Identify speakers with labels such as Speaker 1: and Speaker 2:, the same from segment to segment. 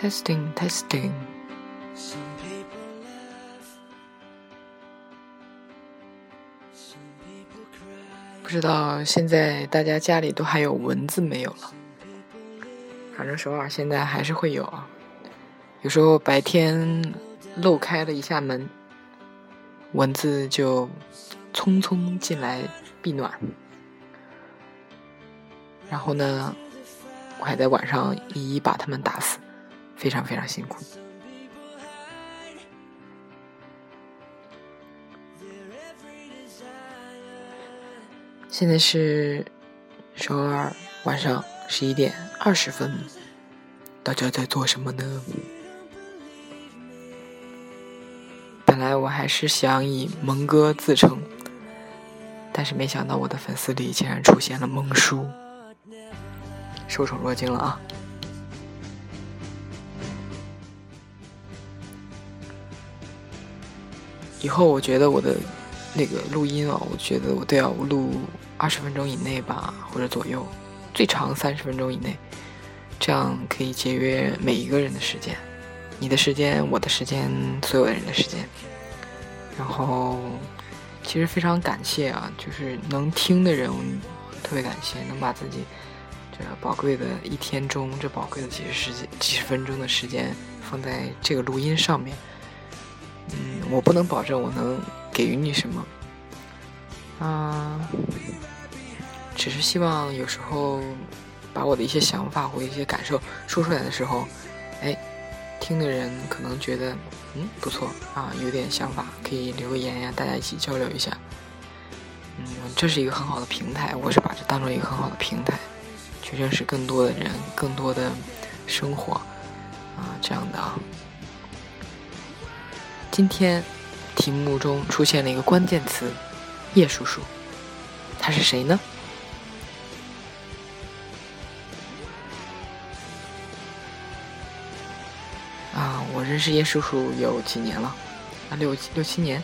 Speaker 1: Testing, testing。不知道现在大家家里都还有蚊子没有了？反正首尔现在还是会有啊。有时候白天漏开了一下门，蚊子就匆匆进来避暖。然后呢，我还在晚上一一把它们打死，非常非常辛苦。现在是周二晚上十一点二十分，大家在做什么呢？本来我还是想以蒙哥自称，但是没想到我的粉丝里竟然出现了蒙叔，受宠若惊了啊！以后我觉得我的那个录音啊，我觉得我都要录。二十分钟以内吧，或者左右，最长三十分钟以内，这样可以节约每一个人的时间，你的时间、我的时间、所有的人的时间。然后，其实非常感谢啊，就是能听的人，特别感谢，能把自己这宝贵的一天中这宝贵的几十时间、几十分钟的时间放在这个录音上面。嗯，我不能保证我能给予你什么。啊，只是希望有时候把我的一些想法或一些感受说出来的时候，哎，听的人可能觉得嗯不错啊，有点想法，可以留个言呀，大家一起交流一下。嗯，这是一个很好的平台，我是把这当做一个很好的平台，去认识更多的人，更多的生活啊，这样的啊。今天题目中出现了一个关键词。叶叔叔，他是谁呢？啊，我认识叶叔叔有几年了，啊，六六七年。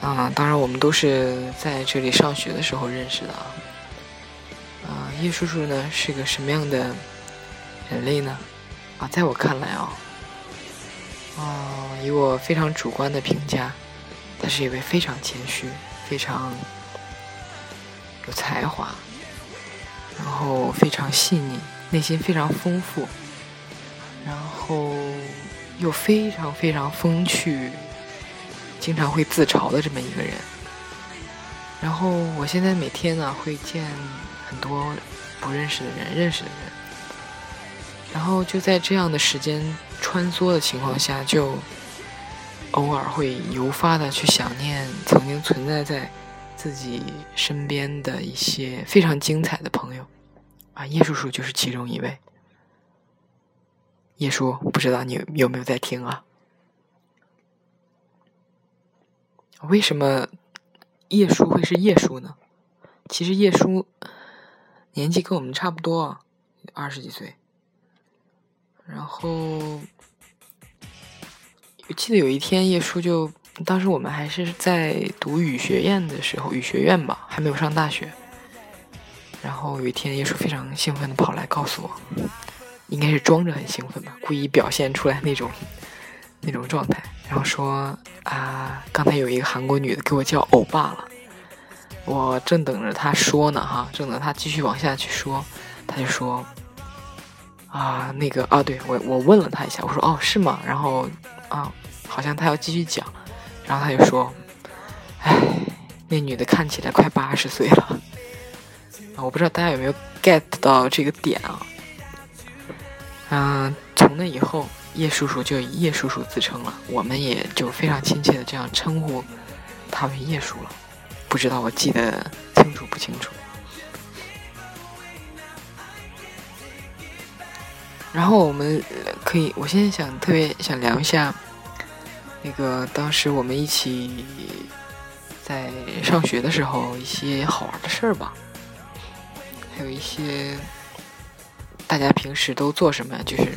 Speaker 1: 啊，当然我们都是在这里上学的时候认识的啊。啊，叶叔叔呢是个什么样的人类呢？啊，在我看来啊，啊，以我非常主观的评价。他是一位非常谦虚、非常有才华，然后非常细腻、内心非常丰富，然后又非常非常风趣，经常会自嘲的这么一个人。然后我现在每天呢会见很多不认识的人、认识的人，然后就在这样的时间穿梭的情况下就。偶尔会由发的去想念曾经存在在自己身边的一些非常精彩的朋友，啊，叶叔叔就是其中一位。叶叔，不知道你有没有在听啊？为什么叶叔会是叶叔呢？其实叶叔年纪跟我们差不多，二十几岁，然后。我记得有一天，叶叔就当时我们还是在读语学院的时候，语学院吧，还没有上大学。然后有一天，叶叔非常兴奋的跑来告诉我，应该是装着很兴奋吧，故意表现出来那种那种状态，然后说啊，刚才有一个韩国女的给我叫欧巴了。我正等着他说呢，哈，正等他继续往下去说，他就说啊，那个啊，对我我问了他一下，我说哦，是吗？然后。啊，好像他要继续讲，然后他就说：“哎，那女的看起来快八十岁了。”啊，我不知道大家有没有 get 到这个点啊？嗯，从那以后，叶叔叔就以叶叔叔自称了，我们也就非常亲切的这样称呼他为叶叔了。不知道我记得清楚不清楚？然后我们可以，我现在想特别想聊一下，那个当时我们一起在上学的时候一些好玩的事儿吧，还有一些大家平时都做什么呀？就是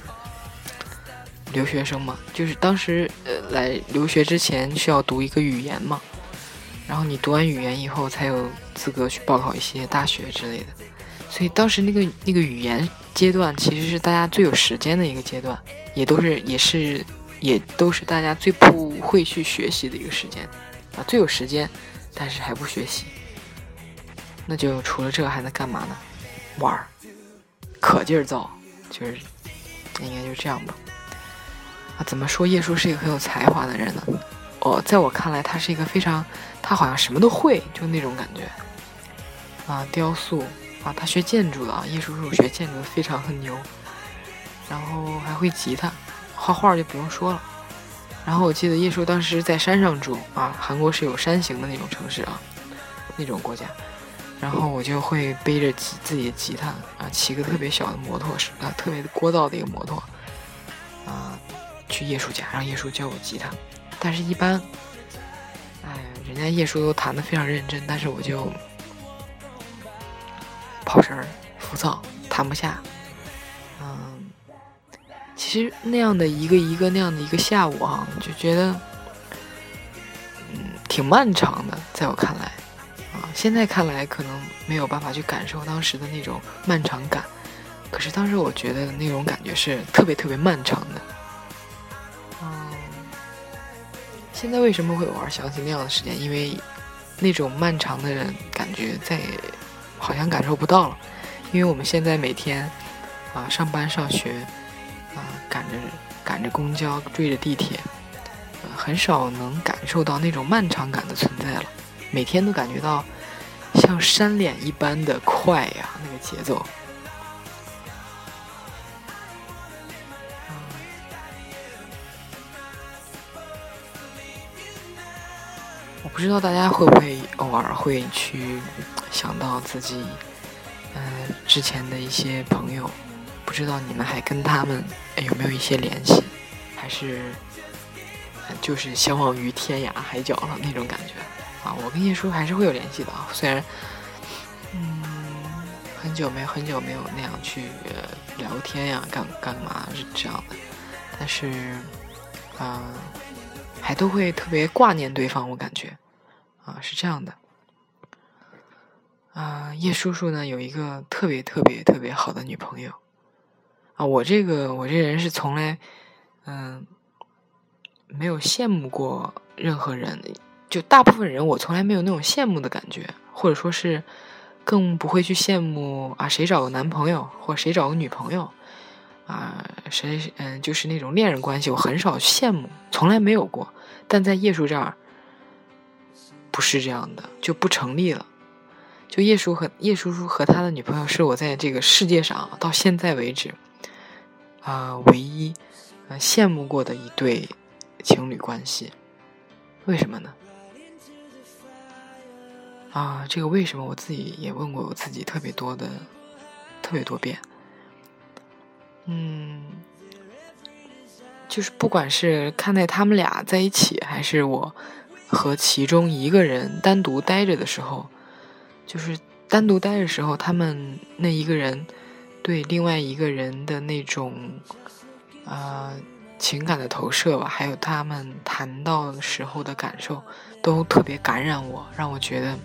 Speaker 1: 留学生嘛，就是当时呃来留学之前需要读一个语言嘛，然后你读完语言以后才有资格去报考一些大学之类的。所以当时那个那个语言阶段，其实是大家最有时间的一个阶段，也都是也是也都是大家最不会去学习的一个时间啊，最有时间，但是还不学习，那就除了这个还能干嘛呢？玩儿，可劲儿造，就是应该就是这样吧。啊，怎么说叶叔是一个很有才华的人呢？哦，在我看来，他是一个非常，他好像什么都会，就那种感觉。啊，雕塑啊，他学建筑的啊，叶叔叔学建筑的非常很牛。然后还会吉他，画画就不用说了。然后我记得叶叔当时在山上住啊，韩国是有山形的那种城市啊，那种国家。然后我就会背着自己的吉他啊，骑个特别小的摩托是啊，特别聒噪的一个摩托啊，去叶叔家让叶叔教我吉他。但是，一般，哎，人家叶叔都弹得非常认真，但是我就跑神儿、浮躁，弹不下。嗯，其实那样的一个一个那样的一个下午啊，就觉得，嗯，挺漫长的。在我看来，啊，现在看来可能没有办法去感受当时的那种漫长感，可是当时我觉得那种感觉是特别特别漫长的。嗯现在为什么会偶尔想起那样的时间？因为那种漫长的人感觉在好像感受不到了。因为我们现在每天啊上班上学啊赶着赶着公交追着地铁，很少能感受到那种漫长感的存在了。每天都感觉到像扇脸一般的快呀，那个节奏。我不知道大家会不会偶尔会去想到自己，嗯，之前的一些朋友，不知道你们还跟他们有没有一些联系，还是就是相忘于天涯海角了那种感觉啊？我跟叶叔还是会有联系的啊，虽然嗯很久没很久没有那样去聊天呀，干干嘛是这样的，但是啊。还都会特别挂念对方，我感觉，啊，是这样的。啊，叶叔叔呢有一个特别特别特别好的女朋友，啊，我这个我这人是从来，嗯，没有羡慕过任何人，就大部分人我从来没有那种羡慕的感觉，或者说是更不会去羡慕啊谁找个男朋友或谁找个女朋友。啊，谁嗯，就是那种恋人关系，我很少羡慕，从来没有过。但在叶叔这儿，不是这样的，就不成立了。就叶叔和叶叔叔和他的女朋友，是我在这个世界上到现在为止啊唯一啊羡慕过的一对情侣关系。为什么呢？啊，这个为什么我自己也问过我自己特别多的，特别多遍。嗯，就是不管是看待他们俩在一起，还是我和其中一个人单独待着的时候，就是单独待的时候，他们那一个人对另外一个人的那种啊情感的投射吧，还有他们谈到时候的感受，都特别感染我，让我觉得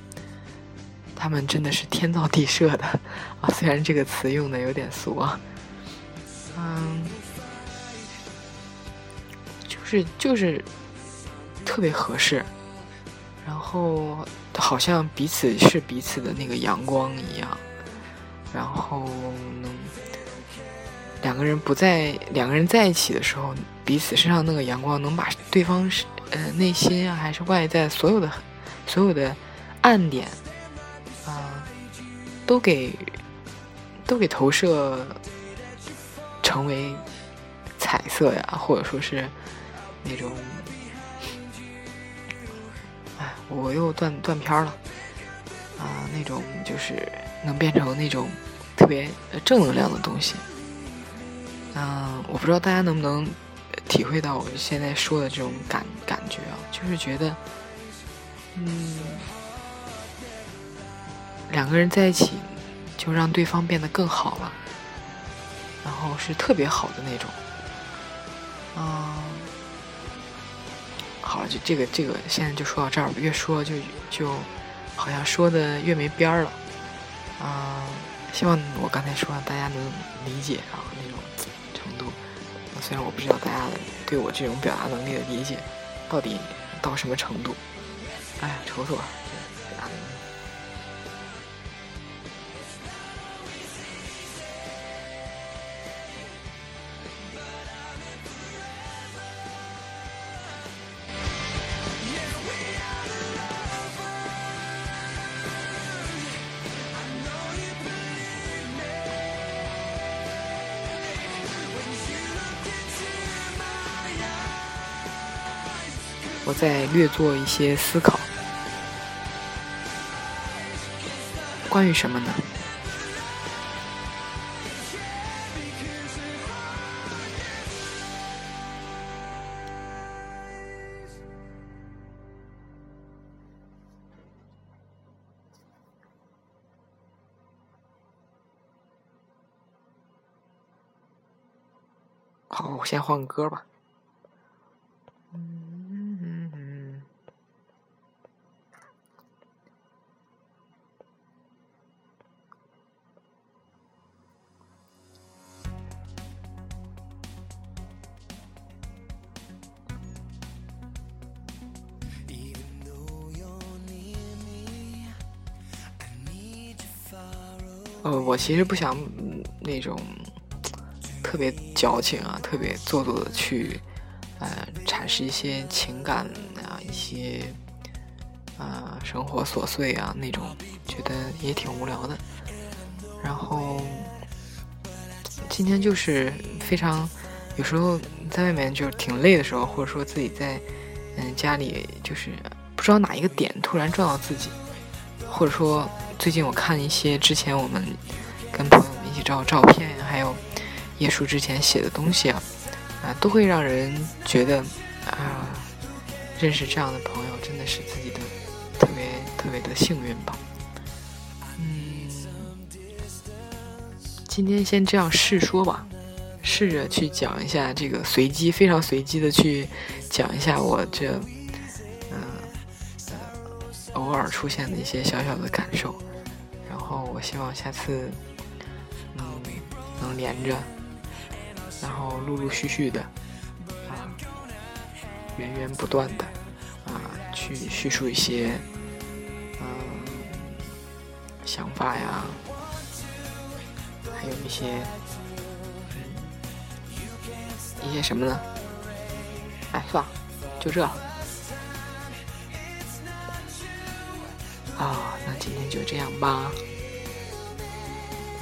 Speaker 1: 他们真的是天造地设的 啊！虽然这个词用的有点俗啊。嗯，就是就是特别合适，然后好像彼此是彼此的那个阳光一样，然后呢，两个人不在两个人在一起的时候，彼此身上那个阳光能把对方是呃内心啊还是外在所有的所有的暗点啊都给都给投射。成为彩色呀，或者说是那种，哎，我又断断片了啊！那种就是能变成那种特别正能量的东西。嗯，我不知道大家能不能体会到我现在说的这种感感觉啊，就是觉得，嗯，两个人在一起就让对方变得更好了。然后是特别好的那种，嗯，好了，就这个这个，现在就说到这儿吧。越说就就好像说的越没边儿了，啊，希望我刚才说的大家能理解啊那种程度。虽然我不知道大家对我这种表达能力的理解到底到什么程度。哎呀，愁死我！我在略做一些思考，关于什么呢？好，我先换个歌吧。呃，我其实不想那种特别矫情啊，特别做作的去呃阐释一些情感啊，一些啊生活琐碎啊那种，觉得也挺无聊的。然后今天就是非常有时候在外面就是挺累的时候，或者说自己在嗯家里就是不知道哪一个点突然撞到自己，或者说。最近我看一些之前我们跟朋友们一起照的照片，还有叶叔之前写的东西啊，啊，都会让人觉得啊，认识这样的朋友真的是自己的特别特别的幸运吧。嗯，今天先这样试说吧，试着去讲一下这个随机，非常随机的去讲一下我这。偶尔出现的一些小小的感受，然后我希望下次，能，能连着，然后陆陆续续的，啊，源源不断的，啊，去叙述一些，嗯，想法呀，还有一些，一些什么呢？哎，算了，就这。就这样吧。